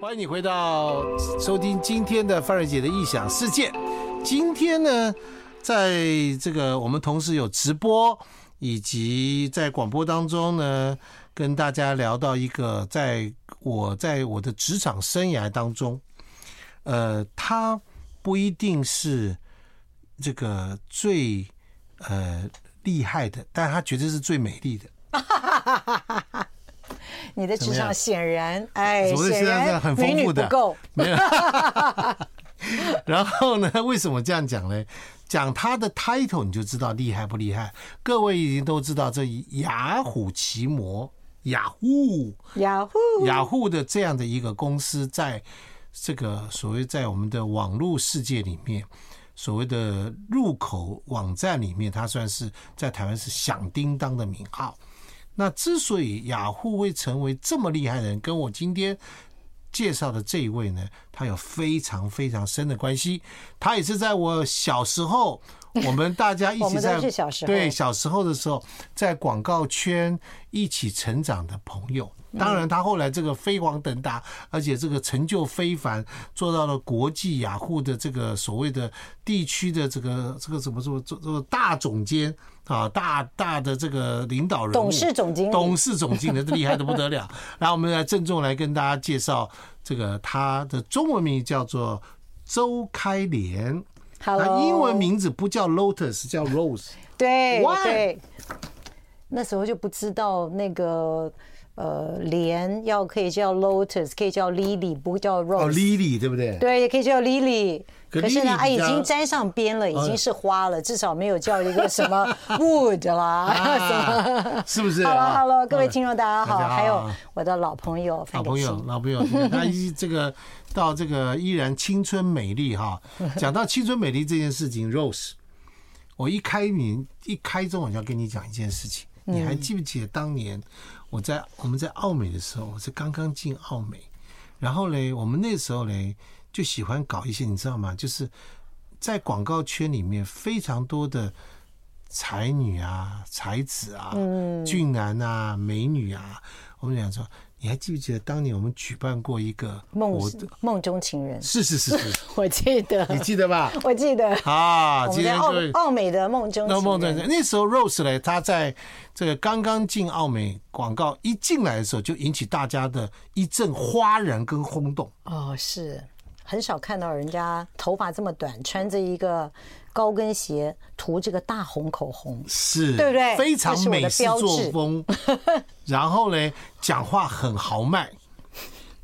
欢迎你回到收听今天的范瑞姐的异想世界。今天呢，在这个我们同时有直播，以及在广播当中呢，跟大家聊到一个，在我在我的职场生涯当中，呃，他不一定是这个最呃厉害的，但他绝对是最美丽的。哈哈哈哈哈你的职场显然，哎，显然很丰富的，不够。没有。然后呢？为什么这样讲呢？讲他的 title 你就知道厉害不厉害。各位已经都知道，这雅虎奇摩，雅虎，雅虎，雅虎的这样的一个公司，在这个所谓在我们的网络世界里面，所谓的入口网站里面，它算是在台湾是响叮当的名号。那之所以雅虎会成为这么厉害的人，跟我今天介绍的这一位呢，他有非常非常深的关系。他也是在我小时候，我们大家一起 在对小时候的时候，在广告圈一起成长的朋友。当然，他后来这个飞黄腾达，而且这个成就非凡，做到了国际雅虎的这个所谓的地区的这个这个怎么说做这个大总监啊，大大的这个领导人，董事总经理，董事总经理，这厉害的不得了。然后我们来郑重来跟大家介绍这个他的中文名叫做周开莲，他英文名字不叫 Lotus，叫 Rose。对对，那时候就不知道那个。呃，莲要可以叫 Lotus，可以叫 Lily，不叫 Rose。哦，Lily 对不对？对，也可以叫 Lily。可是呢，它，已经沾上边了，已经是花了，至少没有叫一个什么 Wood 啦，是不是？Hello，Hello，各位听众大家好，还有我的老朋友，老朋友，老朋友，他依这个到这个依然青春美丽哈。讲到青春美丽这件事情，Rose，我一开名一开中，我就要跟你讲一件事情，你还记不记得当年？我在我们在澳美的时候，我是刚刚进澳美，然后嘞，我们那时候嘞就喜欢搞一些，你知道吗？就是在广告圈里面非常多的才女啊、才子啊、俊男啊、美女啊，我们讲说。你还记不记得当年我们举办过一个梦梦中情人？是是是是，我记得，你记得吧？我记得啊，今天奥奥美的梦中情人。那梦中情人那时候 Rose 呢，他在这个刚刚进奥美广告一进来的时候，就引起大家的一阵哗然跟轰动。哦，是很少看到人家头发这么短，穿着一个。高跟鞋涂这个大红口红，是对不对？非常美式作风。然后呢，讲话很豪迈。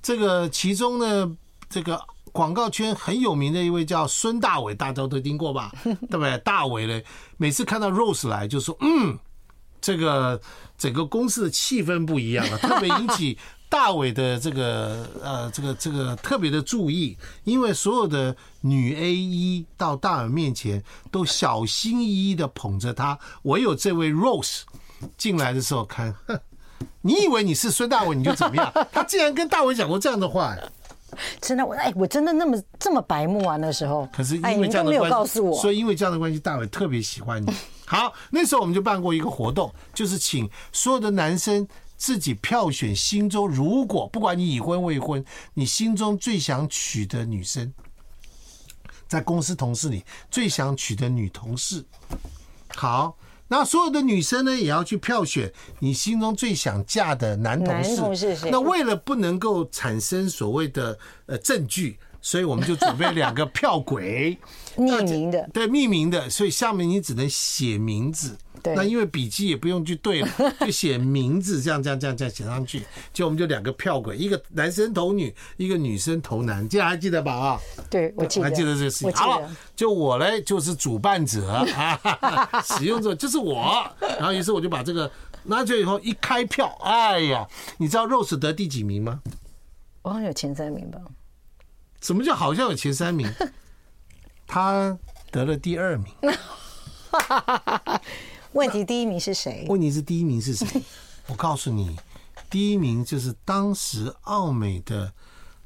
这个其中呢，这个广告圈很有名的一位叫孙大伟，大家都听过吧？对不对？大伟呢，每次看到 Rose 来，就说：“嗯，这个整个公司的气氛不一样了，特别引起。”大伟的这个呃，这个这个特别的注意，因为所有的女 A 一到大伟面前都小心翼翼的捧着他，唯有这位 Rose 进来的时候看，哼，你以为你是孙大伟你就怎么样？他竟然跟大伟讲过这样的话，真的我哎，我真的那么这么白目啊那时候？可是因为这样的关系，所以因为这样的关系，大伟特别喜欢你。好，那时候我们就办过一个活动，就是请所有的男生。自己票选心中，如果不管你已婚未婚，你心中最想娶的女生，在公司同事里最想娶的女同事。好，那所有的女生呢，也要去票选你心中最想嫁的男同事。男同事？那为了不能够产生所谓的呃证据，所以我们就准备两个票轨，匿名的。对，匿名的，所以下面你只能写名字。那因为笔记也不用去对了，就写名字，这样这样这样这样写上去，就我们就两个票轨，一个男生投女，一个女生投男，这样还记得吧？啊，对，我记得，还记得这个事情。好，就我嘞，就是主办者啊，使用者就是我。然后于是我就把这个拿去以后一开票，哎呀，你知道 Rose 得第几名吗？我好像有前三名吧？什么叫好像有前三名？他得了第二名。问题第一名是谁？问题是第一名是谁？我告诉你，第一名就是当时奥美的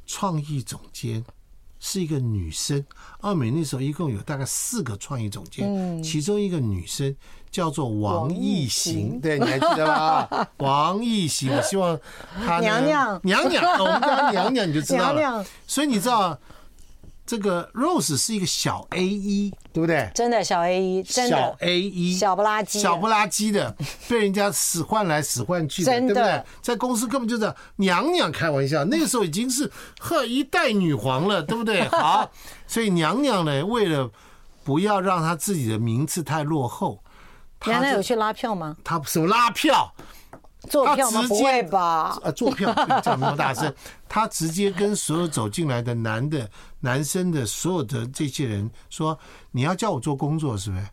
创意总监是一个女生。奥美那时候一共有大概四个创意总监，嗯，其中一个女生叫做王艺行，对，你还记得吗？王艺行，我希望他娘娘娘娘，我们叫她娘娘，你就知道了。娘娘，所以你知道。这个 Rose 是一个小 A 一，对不对？真的小 A 一，真的小 A 一，小不拉几，小不拉几的，被人家使唤来使唤去的，对不对？在公司根本就是娘娘开玩笑，那个时候已经是呵一代女皇了，对不对？好，所以娘娘呢，为了不要让她自己的名次太落后，娘娘有去拉票吗？他什么拉票？坐票吗？不会吧？啊，坐票讲那么大声，他直接跟所有走进来的男的、男生的所有的这些人说：“你要叫我做工作，是不是？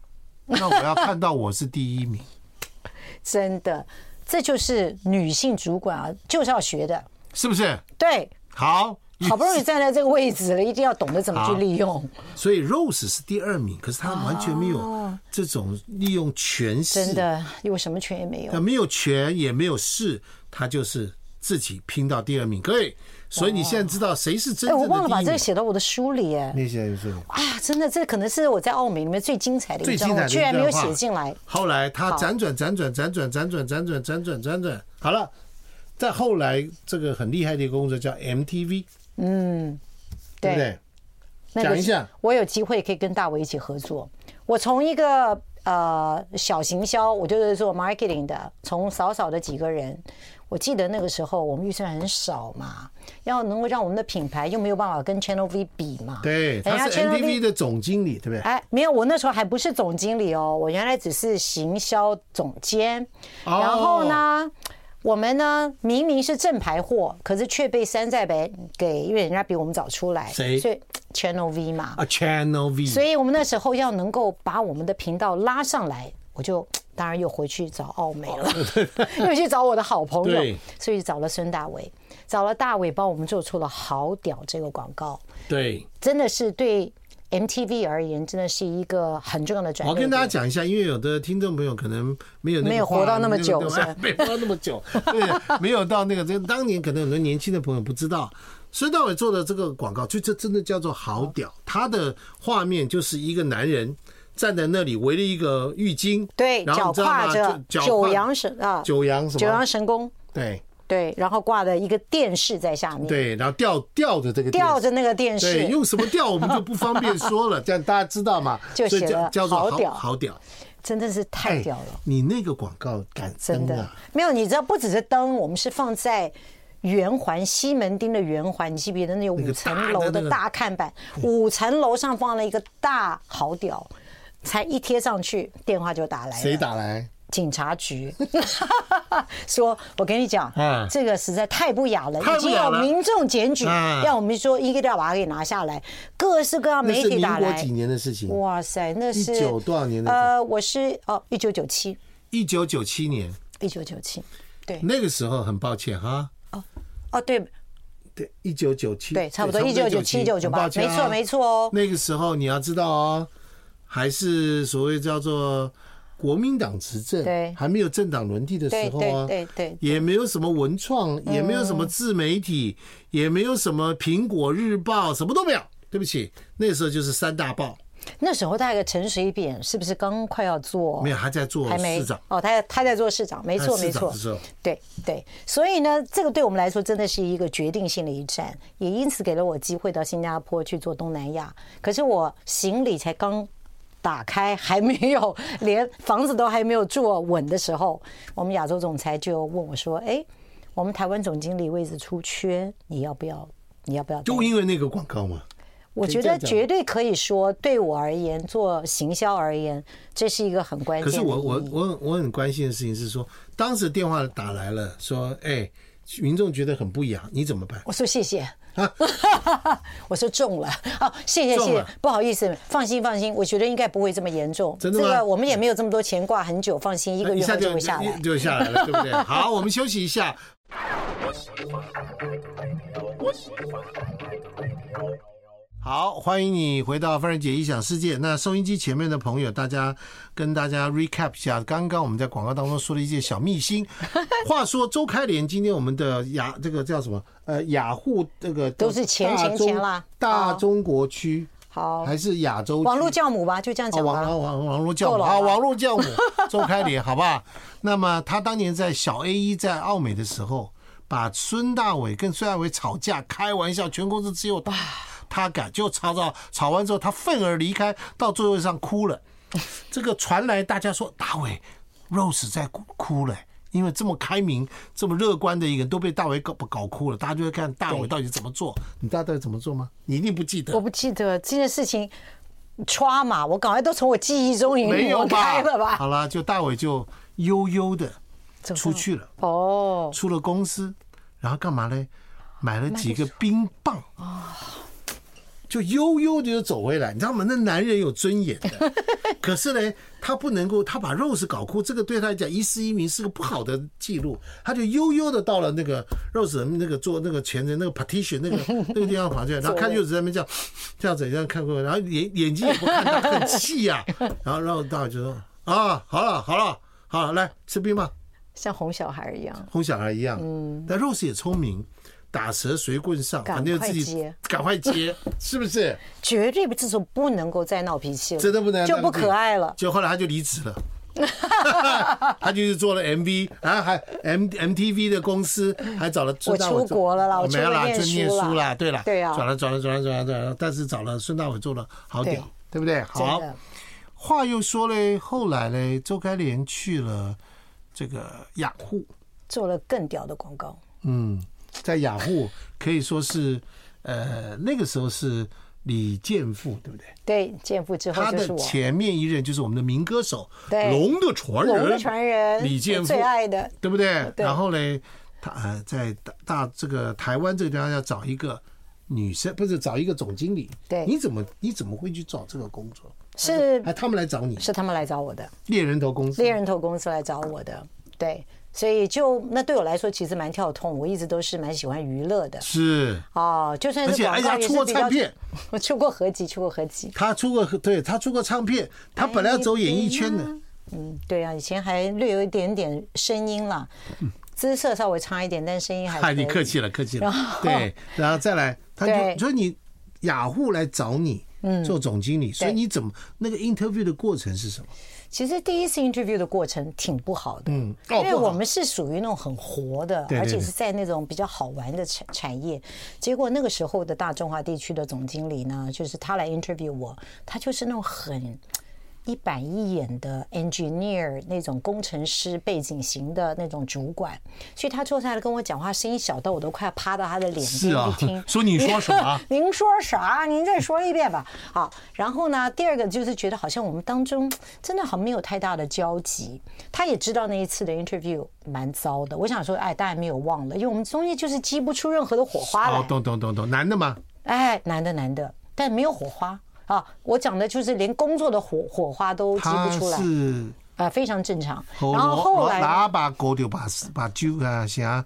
那我要看到我是第一名。”真的，这就是女性主管啊，就是要学的，是不是？对，好。好不容易站在这个位置了，一定要懂得怎么去利用。所以 Rose 是第二名，可是他完全没有这种利用权势，真的，因为什么权也没有。他没有权也没有势，他就是自己拼到第二名。各位，所以你现在知道谁是真正的？我忘了把这个写到我的书里哎。那些是啊，真的，这可能是我在澳美里面最精彩的一张，我居然没有写进来。后来他辗转辗转辗转辗转辗转辗转辗转，好了，再后来这个很厉害的一个工作叫 MTV。嗯，对，对不对？讲一下，我有机会可以跟大伟一起合作。我从一个呃小行销，我就是做 marketing 的，从少少的几个人。我记得那个时候我们预算很少嘛，要能够让我们的品牌又没有办法跟 Channel V 比嘛。对，他是 MTV 的总经理，对不对？哎，没有，我那时候还不是总经理哦，我原来只是行销总监。然后呢？我们呢，明明是正牌货，可是却被山寨版给，因为人家比我们早出来，谁？所以 Channel V 嘛，啊 Channel V，所以我们那时候要能够把我们的频道拉上来，我就当然又回去找奥美了，又去找我的好朋友，所以找了孙大伟，找了大伟帮我们做出了好屌这个广告，对，真的是对。MTV 而言，真的是一个很重要的转变。我跟大家讲一下，因为有的听众朋友可能没有那没有活到那么久，没活到那么久，对，没有到那个这当年可能很多年轻的朋友不知道，孙大伟做的这个广告，就这真的叫做好屌。他的画面就是一个男人站在那里，围了一个浴巾，对，脚跨着九阳神啊，九阳什么？九阳神功，对。对，然后挂的一个电视在下面。对，然后吊吊着这个吊着那个电视。对，用什么吊我们就不方便说了，这样大家知道嘛？就写了叫做好屌，好屌，真的是太屌了。你那个广告敢真的没有？你知道不只是灯，我们是放在圆环西门町的圆环，你记不记得那有五层楼的大看板？五层楼上放了一个大好屌，才一贴上去，电话就打来了。谁打来？警察局 说：“我跟你讲，嗯这个实在太不雅了，已经有民众检举，要我们说一个都要把它给拿下来。各式各样媒体打来，几年的事情？哇塞，那是一九多少年的？呃，我是哦，一九九七，一九九七年，一九九七，对，那个时候很抱歉哈。哦哦，对对，一九九七，对，差不多一九九七、一九九八，没错没错哦。那个时候你要知道哦，还是所谓叫做。”国民党执政，对，还没有政党轮替的时候啊，对对，也没有什么文创，也没有什么自媒体，也没有什么苹果日报，什么都没有。对不起，那时候就是三大报。那时候大概陈水扁是不是刚快要做？没有，还在做市长。哦，他他在做市长，没错没错。对对，所以呢，这个对我们来说真的是一个决定性的一战，也因此给了我机会到新加坡去做东南亚。可是我行李才刚。打开还没有，连房子都还没有住稳的时候，我们亚洲总裁就问我说：“哎，我们台湾总经理位置出缺，你要不要？你要不要？”就因为那个广告吗？我觉得绝对可以说，对我而言，做行销而言，这是一个很关键。可是我我我我很关心的事情是说，当时电话打来了，说：“哎，民众觉得很不雅，你怎么办？”我说：“谢谢。” 我说中了，好，谢谢谢谢，不好意思，放心放心，我觉得应该不会这么严重。真的吗？这个我们也没有这么多钱挂很久，放心，一个月后就会下来，就下来了，对不对？好，我们休息一下。好，欢迎你回到范仁杰异想世界。那收音机前面的朋友，大家跟大家 recap 一下，刚刚我们在广告当中说了一些小秘辛。话说周开莲，今天我们的雅这个叫什么？呃，雅虎这个都是钱钱钱啦。大中国区。好，还是亚洲网络教母吧，就这样讲吧。网网网络教母啊，网络教母 周开莲，好不好？那么他当年在小 A 一在奥美的时候，把孙大伟跟孙大伟吵架，开玩笑，全公司只有他，他敢，就吵吵吵完之后，他愤而离开，到座位上哭了。这个传来，大家说大伟，Rose 在哭哭了。因为这么开明、这么乐观的一个人都被大伟搞搞哭了，大家就会看大伟到底怎么做。你大伟怎么做吗？你一定不记得。我不记得这件事情，trauma 嘛，我赶快都从我记忆中已经抹开了吧。好了，就大伟就悠悠的出去了。哦，出了公司，然后干嘛呢？买了几个冰棒啊。就悠悠的就走回来，你知道吗？那男人有尊严的，可是呢，他不能够，他把 Rose 搞哭，这个对他来讲，一世英名是个不好的记录。他就悠悠的到了那个 Rose 那个做那个前人那个 partition 那个那个地方跑去，然后看 Rose 在那边这样这样子这样看过来，然后眼眼睛也不看他，很气呀。然后然后大伟就说啊，好了好了好了，来吃冰吧，像哄小孩一样，哄小孩一样。嗯，但 Rose 也聪明。打蛇随棍上，反正自己赶快接，是不是？绝对不，这时候不能够再闹脾气了，真的不能，就不可爱了。就后来他就离职了，他就是做了 MV，然后还 M MTV 的公司还找了孙大伟。我出国了啦，我没有啦，就念书啦，对了，对啊，转了转了转了转了转了，但是找了孙大伟做了好屌，对不对？好。话又说嘞，后来嘞，周开莲去了这个雅虎，做了更屌的广告，嗯。在雅虎可以说是，呃，那个时候是李健富，对不对？对，健富之后。他的前面一任就是我们的民歌手，对，龙的传人，龙的传人，李健富最爱的，对不对？然后呢，他呃，在大大这个台湾这个地方要找一个女生，不是找一个总经理。对，你怎么你怎么会去找这个工作？是，哎，他们来找你，是他们来找我的，猎人头公司，猎人头公司来找我的，对。所以就那对我来说其实蛮跳痛，我一直都是蛮喜欢娱乐的。是哦，就算是广告也是比较。出过唱片，我 出过合集，出过合集。他出过，对他出过唱片，他本来要走演艺圈的。嗯，对啊，以前还略有一点点声音啦，姿色稍微差一点，但声音还。嗨，你客气了，客气了。对，然后再来，他就所以你雅虎来找你做总经理，所以你怎么那个 interview 的过程是什么？其实第一次 interview 的过程挺不好的，嗯，因为我们是属于那种很活的，而且是在那种比较好玩的产产业。结果那个时候的大中华地区的总经理呢，就是他来 interview 我，他就是那种很。一板一眼的 engineer 那种工程师背景型的那种主管，所以他坐下来跟我讲话，声音小到我都快要趴到他的脸边去听。说你说什么？您说啥？您再说一遍吧。好，然后呢，第二个就是觉得好像我们当中真的好像没有太大的交集。他也知道那一次的 interview 蛮糟的。我想说，哎，当然没有忘了，因为我们中间就是激不出任何的火花来。哦，懂懂懂懂，男的吗？哎，男的男的，但没有火花。啊，我讲的就是连工作的火火花都激不出来，是啊，非常正常。然后后来拿把狗就把把酒啊，像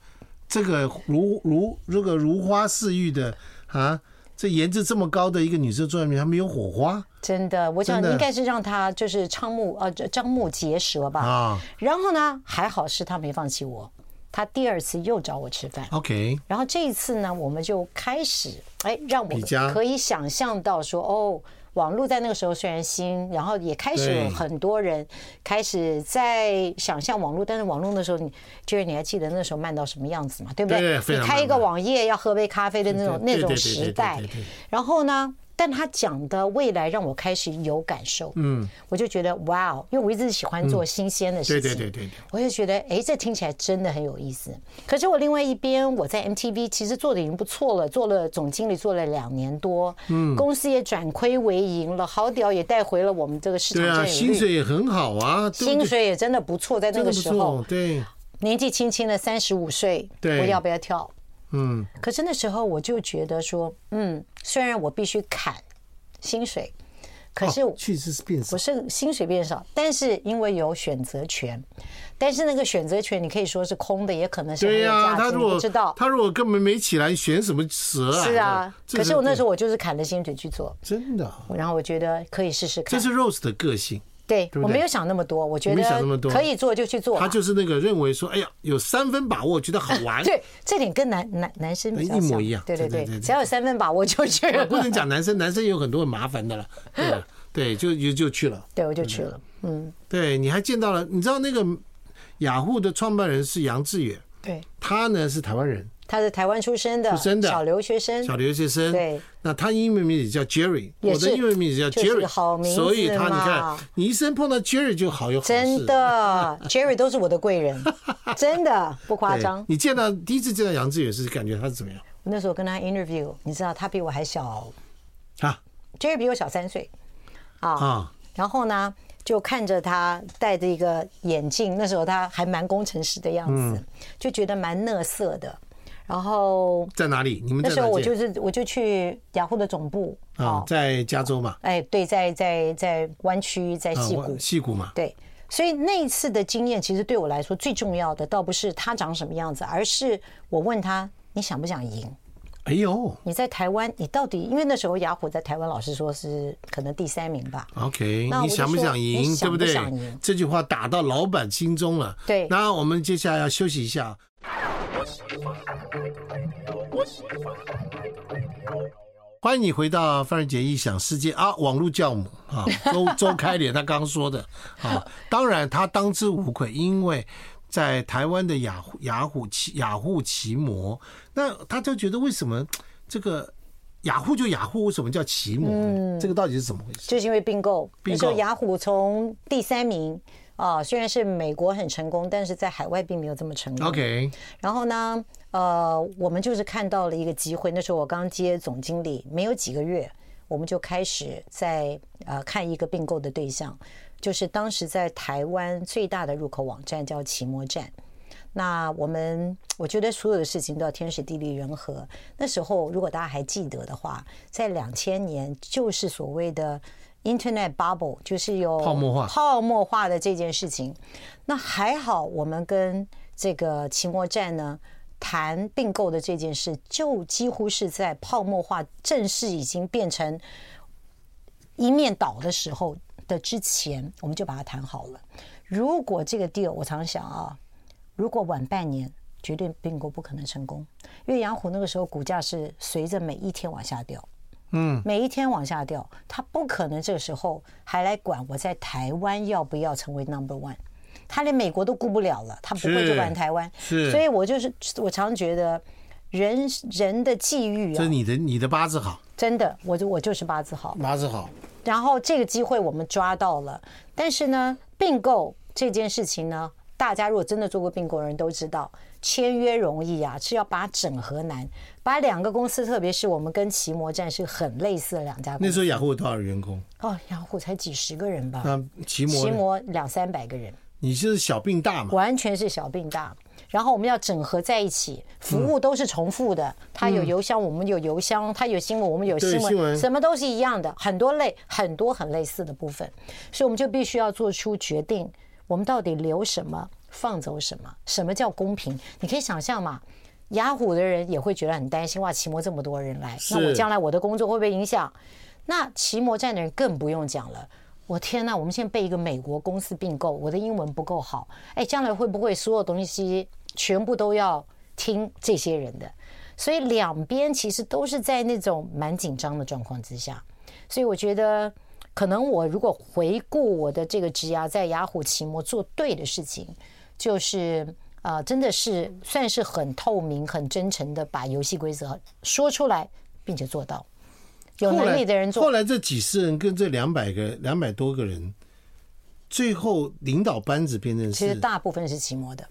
这个如如这个如花似玉的啊，这颜值这么高的一个女生坐在那边，她没有火花。真的，我想应该是让她就是瞠目呃张目结舌吧。啊，然后呢，还好是她没放弃我。他第二次又找我吃饭，OK。然后这一次呢，我们就开始，哎，让我可以想象到说，哦，网络在那个时候虽然新，然后也开始有很多人开始在想象网络，但是网络的时候，你就是你还记得那时候慢到什么样子嘛？对不对？你开一个网页要喝杯咖啡的那种那种时代，然后呢？但他讲的未来让我开始有感受，嗯，我就觉得哇哦，因为我一直喜欢做新鲜的事情，对对对对，我就觉得哎，这听起来真的很有意思。可是我另外一边，我在 MTV 其实做的已经不错了，做了总经理做了两年多，嗯，公司也转亏为盈了，好屌也带回了我们这个市场，对啊，薪水也很好啊，薪水也真的不错，在那个时候，对，年纪轻轻的三十五岁，对，我要不要跳？嗯，可是那时候我就觉得说，嗯，虽然我必须砍薪水，可是确实是变少，不是薪水变少，但是因为有选择权，但是那个选择权你可以说是空的，也可能是没有价值。不知道他如果根本没起来，选什么蛇啊？是啊，可是我那时候我就是砍了薪水去做，真的。然后我觉得可以试试看，这是 Rose 的个性。对，我没有想那么多，我觉得可以做就去做。他就是那个认为说，哎呀，有三分把握，觉得好玩。对，这点跟男男男生一模一样。对对对，只要有三分把握就去了。不能讲男生，男生有很多很麻烦的了。对对，就就就去了。对，我就去了。嗯，对，你还见到了，你知道那个雅虎的创办人是杨致远。对，他呢是台湾人。他是台湾出生的，出生的小留学生，小留学生。对，那他英文名字叫 Jerry，我的英文名字叫 Jerry，好名字，所以他你看，你一生碰到 Jerry 就好有好事。真的，Jerry 都是我的贵人，真的不夸张。你见到第一次见到杨志远是感觉他是怎么样？我那时候跟他 interview，你知道他比我还小啊，Jerry 比我小三岁啊，然后呢，就看着他戴着一个眼镜，那时候他还蛮工程师的样子，就觉得蛮讷色的。然后在哪里？你们那时候我就是我就去雅虎的总部啊，在加州嘛。哎，对，在在在湾区，在西谷，矽谷嘛。对，所以那一次的经验，其实对我来说最重要的，倒不是他长什么样子，而是我问他，你想不想赢？哎呦，你在台湾，你到底因为那时候雅虎在台湾，老实说是可能第三名吧。OK，那你想不想赢？对不对？这句话打到老板心中了。对，那我们接下来要休息一下。欢迎你回到范仁杰异想世界啊！网络教母啊，周周开脸他刚刚说的啊，当然他当之无愧，因为在台湾的雅虎雅虎奇雅虎奇摩，那他就觉得为什么这个雅虎就雅虎，为什么叫奇摩？嗯，这个到底是怎么回事？就是因为并购，并购雅虎从第三名。啊，虽然是美国很成功，但是在海外并没有这么成功。OK，然后呢，呃，我们就是看到了一个机会。那时候我刚接总经理，没有几个月，我们就开始在呃看一个并购的对象，就是当时在台湾最大的入口网站叫奇摩站。那我们我觉得所有的事情都要天时地利人和。那时候如果大家还记得的话，在两千年就是所谓的。Internet bubble 就是有泡沫化、泡沫化的这件事情，那还好，我们跟这个奇摩站呢谈并购的这件事，就几乎是在泡沫化正式已经变成一面倒的时候的之前，我们就把它谈好了。如果这个 deal，我常想啊，如果晚半年，绝对并购不可能成功，因为雅虎那个时候股价是随着每一天往下掉。嗯，每一天往下掉，他不可能这个时候还来管我在台湾要不要成为 number one，他连美国都顾不了了，他不会去管台湾，是，所以我就是我常觉得人人的际遇啊，这你的你的八字好，真的，我就我就是八字好，八字好，然后这个机会我们抓到了，但是呢，并购这件事情呢，大家如果真的做过并购的人都知道。签约容易啊，是要把整合难。把两个公司，特别是我们跟奇摩站是很类似的两家公司。那时候雅虎有多少员工？哦，雅虎才几十个人吧。那奇摩？奇摩两三百个人。你是小病大嘛？完全是小病大。然后我们要整合在一起，服务都是重复的。他有邮箱，我们有邮箱；他有新闻，我们有新闻，什么都是一样的。很多类，很多很类似的部分，所以我们就必须要做出决定，我们到底留什么？放走什么？什么叫公平？你可以想象嘛，雅虎的人也会觉得很担心。哇，奇摩这么多人来，那我将来我的工作会不会影响？那奇摩站的人更不用讲了。我天呐，我们现在被一个美国公司并购，我的英文不够好，哎，将来会不会所有东西全部都要听这些人的？所以两边其实都是在那种蛮紧张的状况之下。所以我觉得。可能我如果回顾我的这个职涯，在雅虎奇摩做对的事情，就是啊、呃，真的是算是很透明、很真诚的把游戏规则说出来，并且做到。有能力的人做。后来，这几十人跟这两百个、两百多个人，最后领导班子变成是，其实大部分是奇摩的。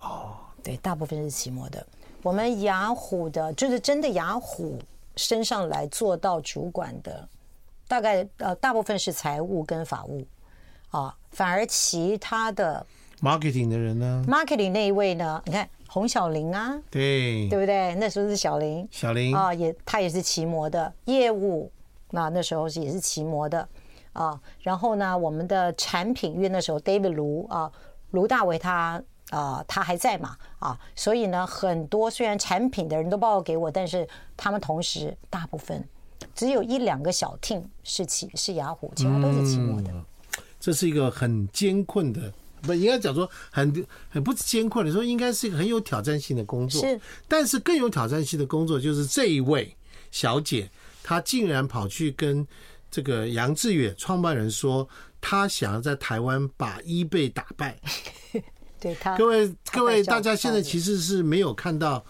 哦，对，大部分是奇摩的。我们雅虎的，就是真的雅虎升上来做到主管的。大概呃，大部分是财务跟法务，啊，反而其他的 marketing 的人呢？marketing 那一位呢？你看洪小玲啊，对，对不对？那时候是小玲，小玲啊，也他也是骑摩的业务，那那时候是也是骑摩的啊。然后呢，我们的产品，因为那时候 David 卢啊，卢大为他啊，他还在嘛啊，所以呢，很多虽然产品的人都报告给我，但是他们同时大部分。只有一两个小 team 是奇是雅虎，其他都是奇摩的。这是一个很艰困的，不应该讲说很很不艰困的，说应该是一个很有挑战性的工作。是，但是更有挑战性的工作就是这一位小姐，她竟然跑去跟这个杨致远创办人说，她想要在台湾把 eBay 打败。对他，各位各位，大家现在其实是没有看到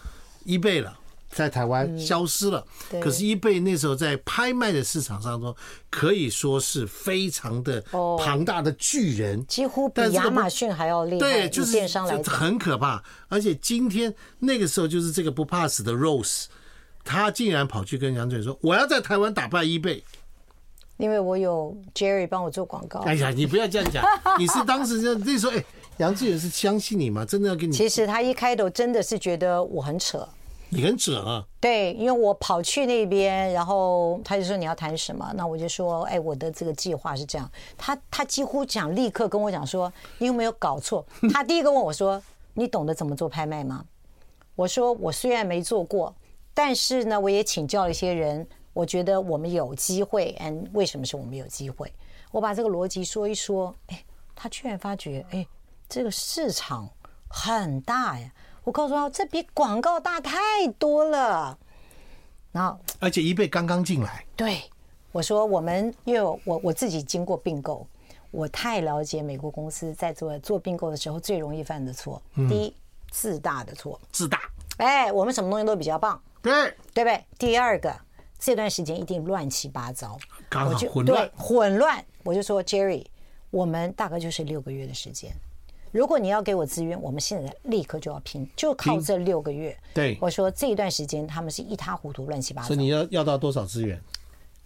eBay 了，在台湾消失了。可是 eBay 那时候在拍卖的市场上中，可以说是非常的庞大的巨人，几乎比亚马逊还要厉害。对，就是电商来很可怕。而且今天那个时候，就是这个不怕死的 Rose，他竟然跑去跟杨总说：“我要在台湾打败 eBay。”因为我有 Jerry 帮我做广告。哎呀，你不要这样讲，你是当时就那时候哎。杨志远是相信你吗？真的要跟你？其实他一开头真的是觉得我很扯。你很准啊？对，因为我跑去那边，然后他就说你要谈什么？那我就说，哎，我的这个计划是这样。他他几乎讲立刻跟我讲说，你有没有搞错？他第一个问我说，你懂得怎么做拍卖吗？我说我虽然没做过，但是呢，我也请教了一些人，我觉得我们有机会。嗯，为什么是我们有机会？我把这个逻辑说一说，哎，他居然发觉，哎。这个市场很大呀！我告诉他，这比广告大太多了。然后，而且 eBay 刚刚进来。对，我说我们因为我我自己经过并购，我太了解美国公司在做做并购的时候最容易犯的错。第一，自大的错。自大。哎，我们什么东西都比较棒。对。对不对？第二个，这段时间一定乱七八糟。刚好混乱。对，混乱。我就说，Jerry，我们大概就是六个月的时间。如果你要给我资源，我们现在立刻就要拼，就靠这六个月。对，我说这一段时间他们是一塌糊涂、乱七八糟。所以你要要到多少资源？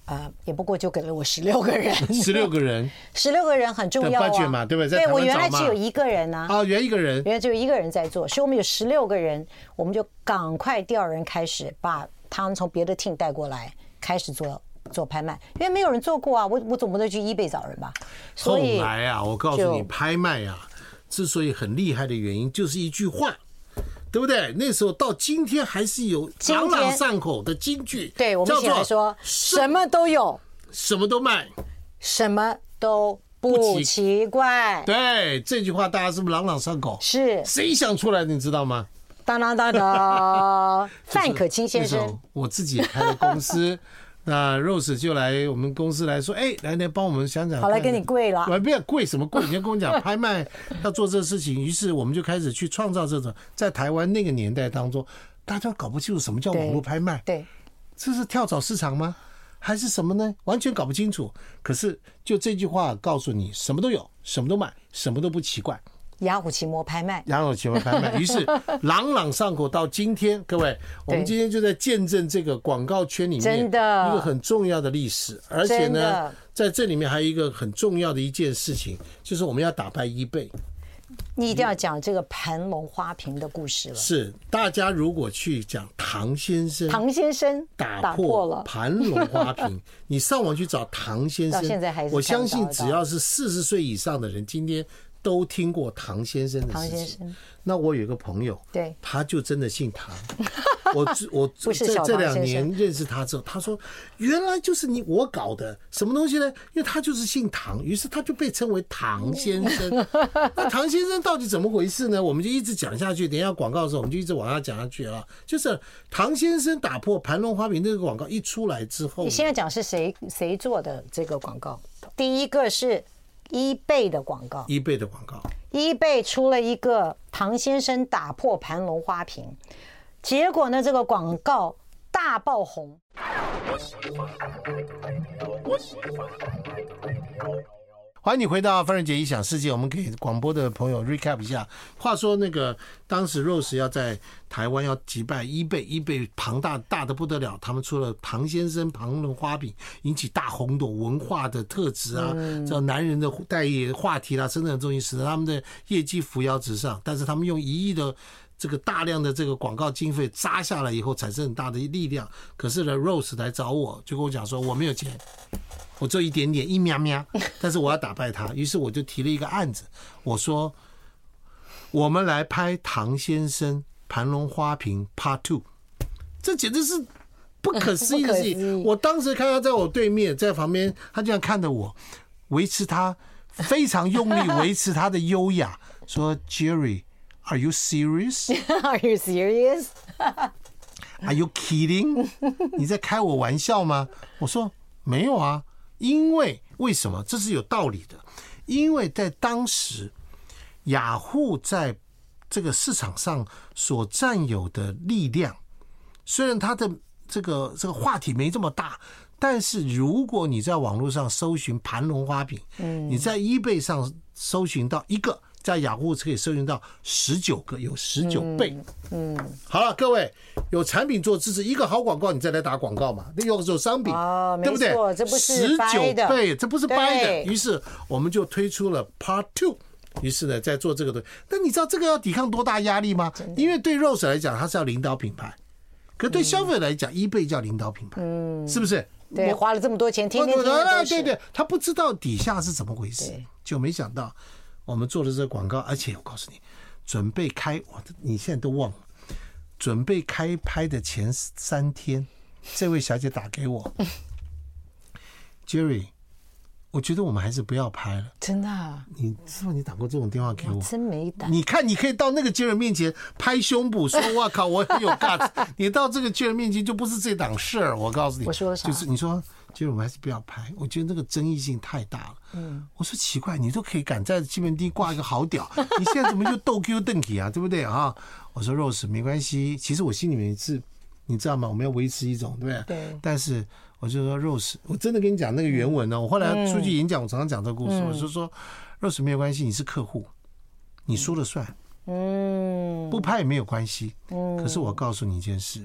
呃，也不过就给了我十六个人。十六个人，十六个人很重要啊，嘛，对不对？对，我原来只有一个人呢。啊，原一个人，原来只有一个人在做，所以我们有十六个人，我们就赶快调人开始把他们从别的 team 带过来，开始做做拍卖，因为没有人做过啊，我我总不能去 eBay 找人吧？所以来啊，我告诉你，拍卖啊。之所以很厉害的原因，就是一句话，对不对？那时候到今天还是有朗朗上口的京剧，对我们现在说，什么都有，什么都卖，什么都不奇怪。对这句话，大家是不是朗朗上口？是谁想出来的？你知道吗？当当当当，范可清先生，我自己开的公司。那 Rose 就来我们公司来说，哎，来来帮我们想想。好，来给你跪了。我不要跪什么跪？你先跟我讲拍卖要做这个事情，于是我们就开始去创造这种在台湾那个年代当中，大家搞不清楚什么叫网络拍卖。对，这是跳蚤市场吗？还是什么呢？完全搞不清楚。可是就这句话告诉你，什么都有，什么都买，什么都不奇怪。雅虎奇摩拍卖，雅虎奇摩拍卖，于是朗朗上口。到今天，各位，我们今天就在见证这个广告圈里面一个很重要的历史。而且呢，在这里面还有一个很重要的一件事情，就是我们要打败 eBay。你一定要讲这个盘龙花瓶的故事了。是，大家如果去讲唐先生，唐先生打破了盘龙花瓶，你上网去找唐先生，现在还是我相信只要是四十岁以上的人，今天。都听过唐先生的事情。唐先生，那我有一个朋友，对，他就真的姓唐。我我这这两年认识他之后，他说原来就是你我搞的什么东西呢？因为他就是姓唐，于是他就被称为唐先生。那唐先生到底怎么回事呢？我们就一直讲下去。等一下广告的时候，我们就一直往下讲下去啊。就是唐先生打破盘龙花瓶那个广告一出来之后，你现在讲是谁谁做的这个广告？第一个是。eBay 的广告，eBay 的广告，eBay 出了一个唐先生打破盘龙花瓶，结果呢，这个广告大爆红。欢迎你回到范仁杰异想世界。我们给广播的朋友 recap 一下。话说那个当时 Rose 要在台湾要击败 eBay，eBay 庞大大的不得了。他们出了庞先生庞龙花饼，引起大轰动，文化的特质啊，这男人的代言话题啦，真正的重心使得他们的业绩扶摇直上。但是他们用一亿的这个大量的这个广告经费砸下来以后，产生很大的力量。可是呢，Rose 来找我，就跟我讲说我没有钱。我做一点点一喵喵，但是我要打败他，于是我就提了一个案子，我说我们来拍唐先生盘龙花瓶 Part Two，这简直是不可思议的事情。我当时看他在我对面，在旁边，他这样看着我，维持他非常用力维持他的优雅，说：“Jerry：“Jerry，Are you serious？Are you serious？” Are you kidding？你在开我玩笑吗？我说没有啊，因为为什么？这是有道理的，因为在当时，雅虎在这个市场上所占有的力量，虽然它的这个这个话题没这么大，但是如果你在网络上搜寻盘龙花饼，嗯，你在 eBay 上搜寻到一个。在雅虎可以搜寻到十九个，有十九倍。嗯，好了，各位有产品做支持，一个好广告，你再来打广告嘛。那有有商品，对不对？这不是十九倍，这不是掰的。于是我们就推出了 Part Two。于是呢，在做这个东西。但你知道这个要抵抗多大压力吗？因为对 Rose 来讲，它是要领导品牌；可对消费来讲，eBay 叫领导品牌，嗯，是不是？对，花了这么多钱，天天天天对对，他不知道底下是怎么回事，就没想到。我们做的这个广告，而且我告诉你，准备开，我你现在都忘了，准备开拍的前三天，这位小姐打给我，Jerry，我觉得我们还是不要拍了。真的啊？你是不是你打过这种电话给我？真没打。你看，你可以到那个 Jerry 面前拍胸脯说：“我靠，我很有 guts。”你到这个 Jerry 面前就不是这档事儿。我告诉你，我说啥？就是你说。其实我们还是不要拍，我觉得那个争议性太大了。嗯，我说奇怪，你都可以敢在西门町挂一个好屌，你现在怎么就逗 Q 邓体啊？对不对啊？我说 Rose 没关系，其实我心里面是，你知道吗？我们要维持一种对不对？对。但是我就说 Rose，我真的跟你讲那个原文呢。我后来出去演讲，我常常讲这个故事。我就说 Rose 没有关系，你是客户，你说了算。嗯。不拍也没有关系。嗯。可是我告诉你一件事，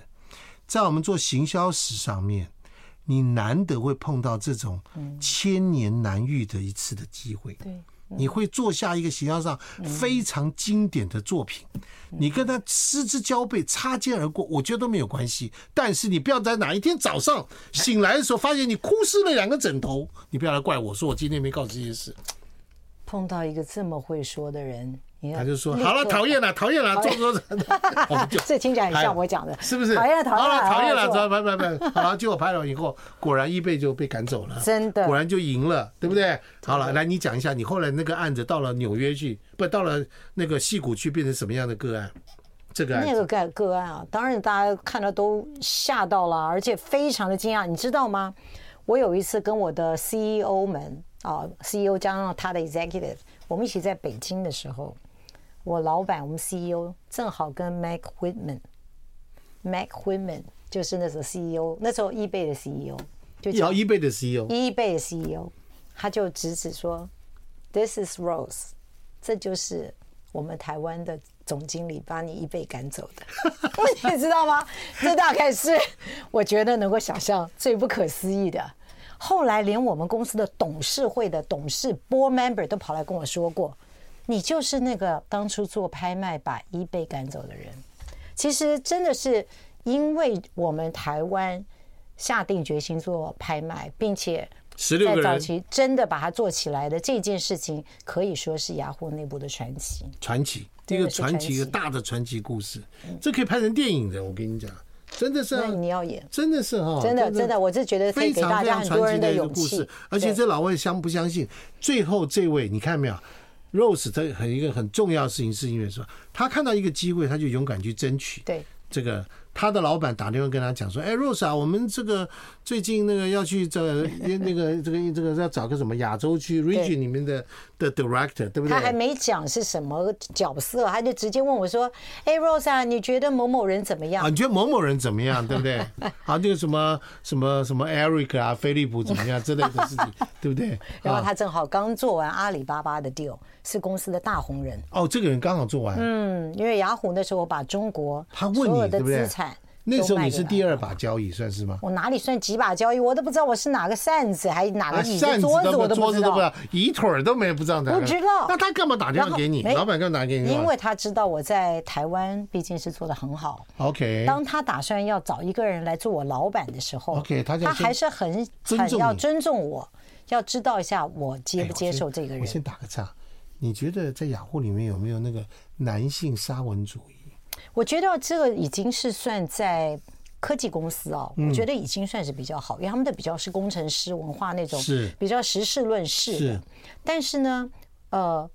在我们做行销史上面。你难得会碰到这种千年难遇的一次的机会，对，你会做下一个形象上非常经典的作品，你跟他失之交臂、擦肩而过，我觉得都没有关系。但是你不要在哪一天早上醒来的时候，发现你哭湿了两个枕头，你不要来怪我说我今天没告诉这件事。碰到一个这么会说的人。他就说：“好了，讨厌了，讨厌了，坐坐坐。”我们就这听起来很像我讲的，是不是？讨厌，讨厌，好了，讨厌了，走，拜拜拜。好了，结果拍了以后，果然 eBay 就被赶走了，真的，果然就赢了，对不对？好了，来你讲一下，你后来那个案子到了纽约去，不到了那个戏谷去，变成什么样的个案？这个案，那个个个案啊，当然大家看了都吓到了，而且非常的惊讶。你知道吗？我有一次跟我的 CEO 们啊，CEO 加上他的 Executive，我们一起在北京的时候。我老板，我们 CEO 正好跟 Mac Whitman，Mac Whitman 就是那时候 CEO，那时候 eBay 的 CEO，就叫 eBay 的 CEO，eBay 的 CEO，他就直指说，This is Rose，这就是我们台湾的总经理把你 eBay 赶走的，你知道吗？这大概是我觉得能够想象最不可思议的。后来连我们公司的董事会的董事 Board Member 都跑来跟我说过。你就是那个当初做拍卖把 eBay 赶走的人。其实真的是因为我们台湾下定决心做拍卖，并且在早期真的把它做起来的这件事情，可以说是雅虎内部的传奇。传奇，一个传奇，一个大的传奇故事，这可以拍成电影的。我跟你讲，真的是。那你要演，真的是哈，真的真的，我是觉得可以给大家很多人的勇气。而且这老外相不相信？最后这位，你看没有？Rose 这很一个很重要的事情，是因为说他看到一个机会，他就勇敢去争取。对这个。他的老板打电话跟他讲说：“哎，Rose 啊，我们这个最近那个要去这那个这个这个要找个什么亚洲区 region 里面的的 director，对不对？”他还没讲是什么角色，他就直接问我说：“哎，Rose 啊，你觉得某某人怎么样？啊，你觉得某某人怎么样，对不对？啊，这个什么什么什么 Eric 啊，飞利浦怎么样之类的事情，对不对？”然后他正好刚做完阿里巴巴的 deal，是公司的大红人。哦，这个人刚好做完。嗯，因为雅虎那时候我把中国所有的资产。那时候你是第二把交椅，算是吗？我哪里算几把交椅？我都不知道我是哪个扇子，还哪个椅子、桌子，我都不知道。椅腿都没不知道。不知道。那他干嘛打电话给你？老板干嘛打给你？因为他知道我在台湾毕竟是做的很好。OK。当他打算要找一个人来做我老板的时候，OK，他还是很很要尊重我，要知道一下我接不接受这个人。我先打个岔，你觉得在雅虎里面有没有那个男性沙文主义？我觉得这个已经是算在科技公司哦，我觉得已经算是比较好，因为他们的比较是工程师文化那种，是比较实事论事的。但是呢，呃，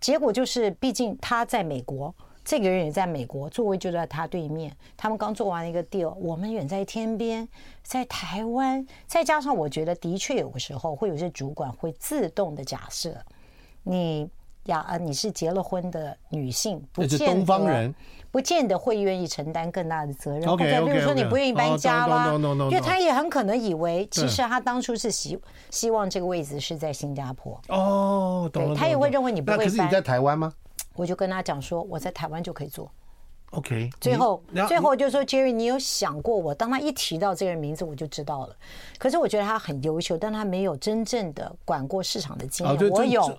结果就是，毕竟他在美国，这个人也在美国，座位就在他对面。他们刚做完一个 deal，我们远在天边，在台湾。再加上我觉得，的确有个时候会有些主管会自动的假设你。呀，啊，你是结了婚的女性，不见得，东方人不见得会愿意承担更大的责任。OK，比如说你不愿意搬家啦，因为他也很可能以为，其实他当初是希希望这个位置是在新加坡。哦，懂了。他也会认为你不会搬。可是你在台湾吗？我就跟他讲说，我在台湾就可以做。OK，最后最后就说 Jerry，你有想过我？当他一提到这个人名字，我就知道了。可是我觉得他很优秀，但他没有真正的管过市场的经验。我有。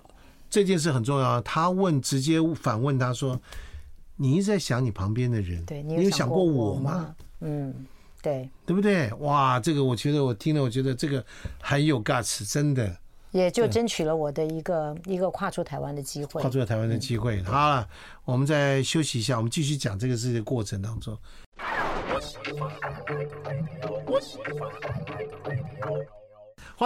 这件事很重要。他问，直接反问他说：“你一直在想你旁边的人，对，你有想过我吗？”嗯，对，对不对？哇，这个我觉得我听了，我觉得这个很有 guts，真的。也就争取了我的一个一个跨出台湾的机会，跨出了台湾的机会。好了，我们再休息一下，我们继续讲这个事的过程当中。欢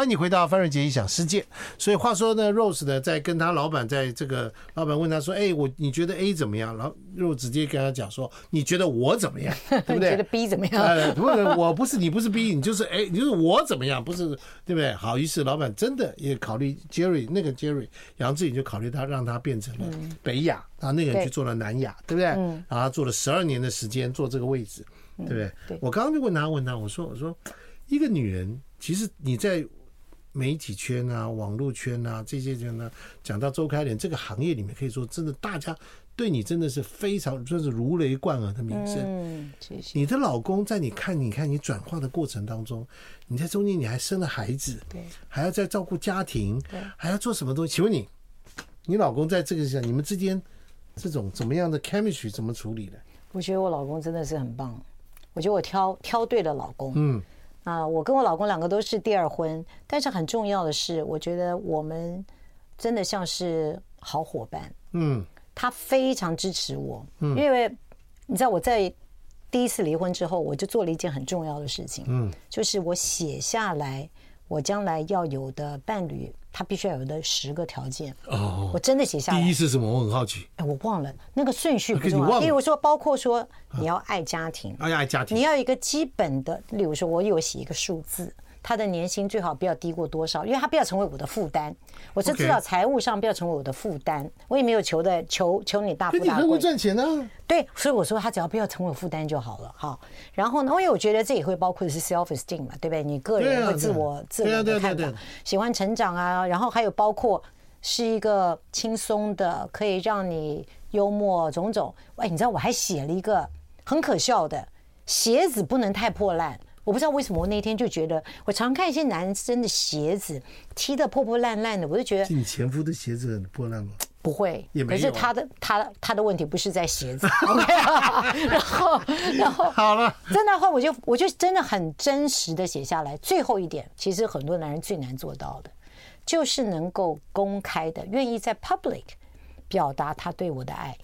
迎你回到范瑞杰一想世界。所以话说呢，Rose 呢在跟他老板在这个老板问他说：“哎，我你觉得 A 怎么样？”然后 Rose 直接跟他讲说：“你觉得我怎么样？对不对？觉得 B 怎么样？呃，不是，我不是，你不是 B，你就是 A，你就是我怎么样？不是，对不对？好，于是老板真的也考虑 Jerry 那个 Jerry 杨志颖就考虑他让他变成了北亚，然后那个人去做了南亚，对不对？然后他做了十二年的时间做这个位置，对不对？我刚刚就问他问他，我说我说一个女人，其实你在。媒体圈啊，网络圈啊，这些圈呢，讲到周开莲这个行业里面，可以说真的，大家对你真的是非常，算是如雷贯耳的名声。嗯，谢谢。你的老公在你看，你看你转化的过程当中，你在中间你还生了孩子，对，还要再照顾家庭，对，还要做什么东西？请问你，你老公在这个上，你们之间这种怎么样的 chemistry 怎么处理的？我觉得我老公真的是很棒，我觉得我挑挑对了老公。嗯。啊，我跟我老公两个都是第二婚，但是很重要的是，我觉得我们真的像是好伙伴。嗯，他非常支持我，嗯，因为你知道我在第一次离婚之后，我就做了一件很重要的事情，嗯，就是我写下来我将来要有的伴侣。他必须要有的十个条件哦，我真的写下来。第一是什么？我很好奇。哎，我忘了那个顺序不重要。例如说，包括说你要爱家庭，爱家庭，你要一个基本的，例如说，我有写一个数字。他的年薪最好不要低过多少，因为他不要成为我的负担。我是知道财务上不要成为我的负担，我也没有求的求求你大富大贵。你很会赚钱呢？对，所以我说他只要不要成为负担就好了。好，然后呢，因为我觉得这也会包括的是 self esteem 嘛，对不对？你个人会自我自我的看法，喜欢成长啊，然后还有包括是一个轻松的，可以让你幽默种种。哎，你知道我还写了一个很可笑的，鞋子不能太破烂。我不知道为什么我那天就觉得，我常看一些男生的鞋子踢得破破烂烂的，我就觉得。你前夫的鞋子很破烂吗？不会，可是他的他他的问题不是在鞋子。OK，然后然后好了，真的话我就我就真的很真实的写下来。最后一点，其实很多男人最难做到的，就是能够公开的愿意在 public 表达他对我的爱。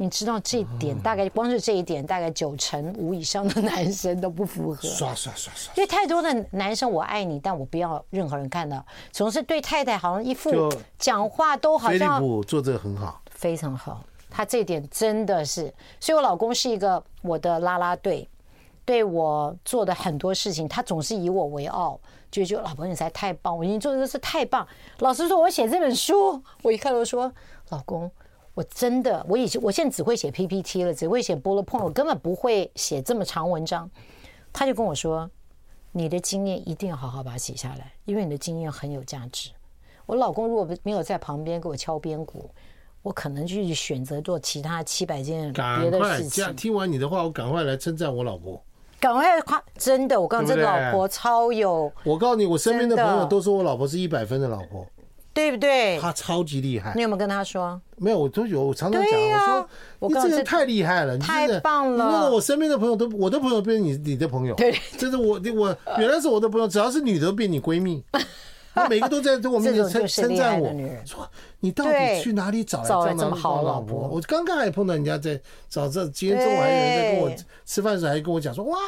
你知道这一点，大概光是这一点，大概九成五以上的男生都不符合。刷刷刷刷！因为太多的男生，我爱你，但我不要任何人看到，总是对太太好像一副讲话都好像。菲利普做这个很好，非常好。他这一点真的是，所以我老公是一个我的啦啦队，对我做的很多事情，他总是以我为傲，就觉得老婆你实在太棒，我已经做的是太棒。老实说，我写这本书，我一看都说老公。我真的，我以前我现在只会写 PPT 了，只会写 bullet point，我根本不会写这么长文章。他就跟我说：“你的经验一定要好好把它写下来，因为你的经验很有价值。”我老公如果没有在旁边给我敲边鼓，我可能就去选择做其他七百件别的事情。听完你的话，我赶快来称赞我老婆。赶快夸！真的，我告诉你，这个老婆超有。我告诉你，我身边的朋友都说我老婆是一百分的老婆。对不对？他超级厉害。你有没有跟他说？没有，我都有。我常常讲，我说你这个人太厉害了，太棒了。那我身边的朋友都，我的朋友变成你你的朋友。对，这是我我原来是我的朋友，只要是女的变你闺蜜。他每个都在我面前称称赞我，说你到底去哪里找来这么好老婆？我刚刚还碰到人家在找这，今天中午还有人在跟我吃饭的时候还跟我讲说，哇，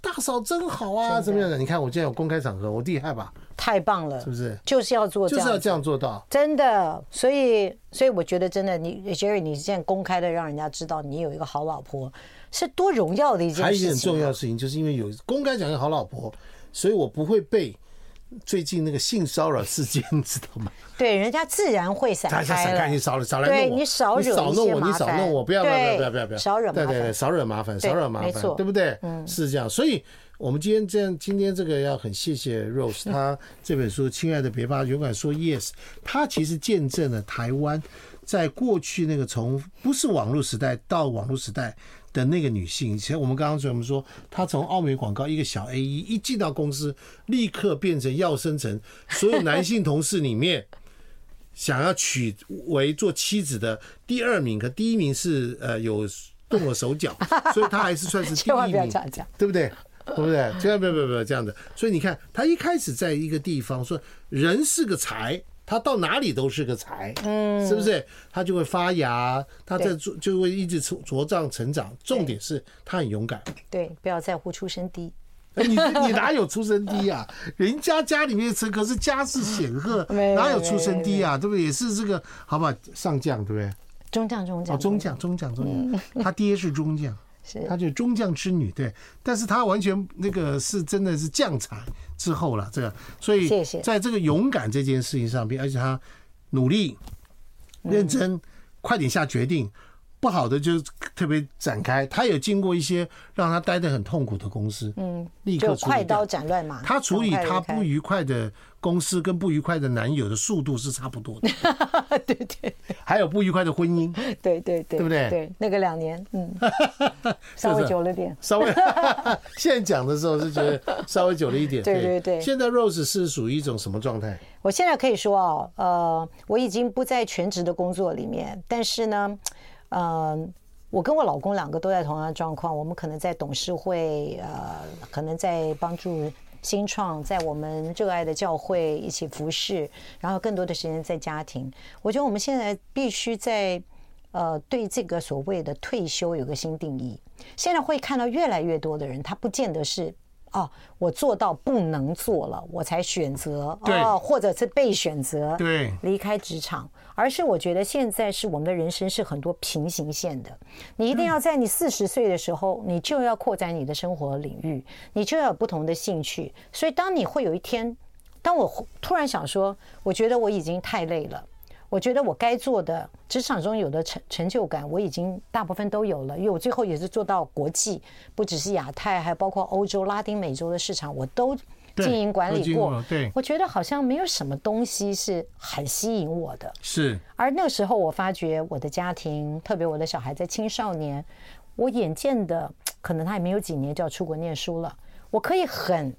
大嫂真好啊，怎么样的？你看我今天有公开场合，我厉害吧？太棒了，是不是？就是要做，就是要这样做到，真的。所以，所以我觉得真的，你 Jerry，你现在公开的让人家知道你有一个好老婆，是多荣耀的一件事情。还有一件很重要的事情，就是因为有公开讲一个好老婆，所以我不会被。最近那个性骚扰事件，你知道吗？对，人家自然会闪开了。闪开，你少了，少来弄我。对，你少惹少弄我，你少弄我，不要，不要，不要，不要，不要。少惹麻烦。对对对，少惹麻烦，少惹麻烦，对不对？嗯，是这样。所以，我们今天这样，今天这个要很谢谢 Rose，他这本书《亲爱的别怕，勇敢说 Yes》，他其实见证了台湾在过去那个从不是网络时代到网络时代。的那个女性，其实我们刚刚说，我们说她从奥美广告一个小 A 一一进到公司，立刻变成要生成所有男性同事里面 想要娶为做妻子的第二名，可第一名是呃有动了手脚，所以她还是算是第一名，对不对？对不对？千万不要不要不要这样的。所以你看，她一开始在一个地方说人是个财。他到哪里都是个财，嗯，是不是？他就会发芽，他在做就会一直茁茁壮成长。重点是他很勇敢，对，不要在乎出身低。你你哪有出身低啊？人家家里面是可是家世显赫，哪有出身低啊？对不对？也是这个，好吧，上将对不对？中将中将，哦，中将中将中将，他爹是中将。他就中将之女，对，但是她完全那个是真的是将才之后了，这个，所以在这个勇敢这件事情上边，而且她努力、认真、快点下决定。不好的就特别展开，他有经过一些让他待得很痛苦的公司，嗯，立刻快刀斩乱麻。他处理他不愉快的公司跟不愉快的男友的速度是差不多的，对对。还有不愉快的婚姻，对对对，对不对？对，那个两年，嗯，稍微久了点，稍微。现在讲的时候是觉得稍微久了一点，对对对。现在 Rose 是属于一种什么状态？我现在可以说哦，呃，我已经不在全职的工作里面，但是呢。嗯，我跟我老公两个都在同样的状况，我们可能在董事会，呃，可能在帮助新创，在我们热爱的教会一起服侍，然后更多的时间在家庭。我觉得我们现在必须在呃对这个所谓的退休有个新定义。现在会看到越来越多的人，他不见得是。哦，我做到不能做了，我才选择哦，或者是被选择对离开职场，而是我觉得现在是我们的人生是很多平行线的，你一定要在你四十岁的时候，你就要扩展你的生活领域，你就要有不同的兴趣，所以当你会有一天，当我突然想说，我觉得我已经太累了。我觉得我该做的职场中有的成成就感，我已经大部分都有了，因为我最后也是做到国际，不只是亚太，还包括欧洲、拉丁美洲的市场，我都经营管理过。对，我觉得好像没有什么东西是很吸引我的。是。而那个时候，我发觉我的家庭，特别我的小孩在青少年，我眼见的可能他也没有几年就要出国念书了，我可以很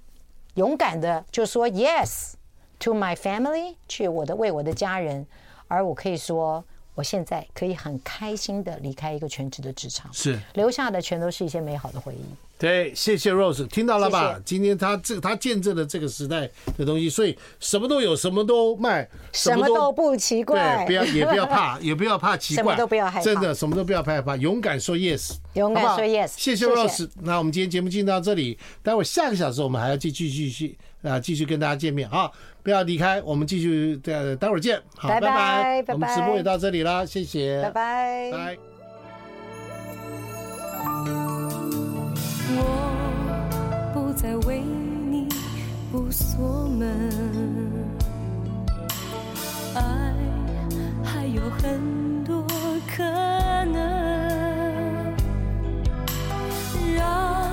勇敢的就说 yes to my family，去我的为我的家人。而我可以说，我现在可以很开心的离开一个全职的职场，是留下的全都是一些美好的回忆。对，谢谢 Rose，听到了吧？谢谢。今天他这他见证了这个时代的东西，所以什么都有，什么都卖，什么都，不奇怪。对，不要也不要怕，也不要怕奇怪，什么都不要害怕，真的什么都不要害怕，勇敢说 yes，勇敢说 yes。谢谢 Rose。那我们今天节目进到这里，待会下个小时我们还要继续继续啊，继续跟大家见面啊，不要离开，我们继续的、待会儿见，好，拜拜，拜拜，我们直播也到这里了，谢谢，拜拜，拜。我不再为你不锁门，爱还有很多可能，让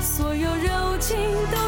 所有柔情都。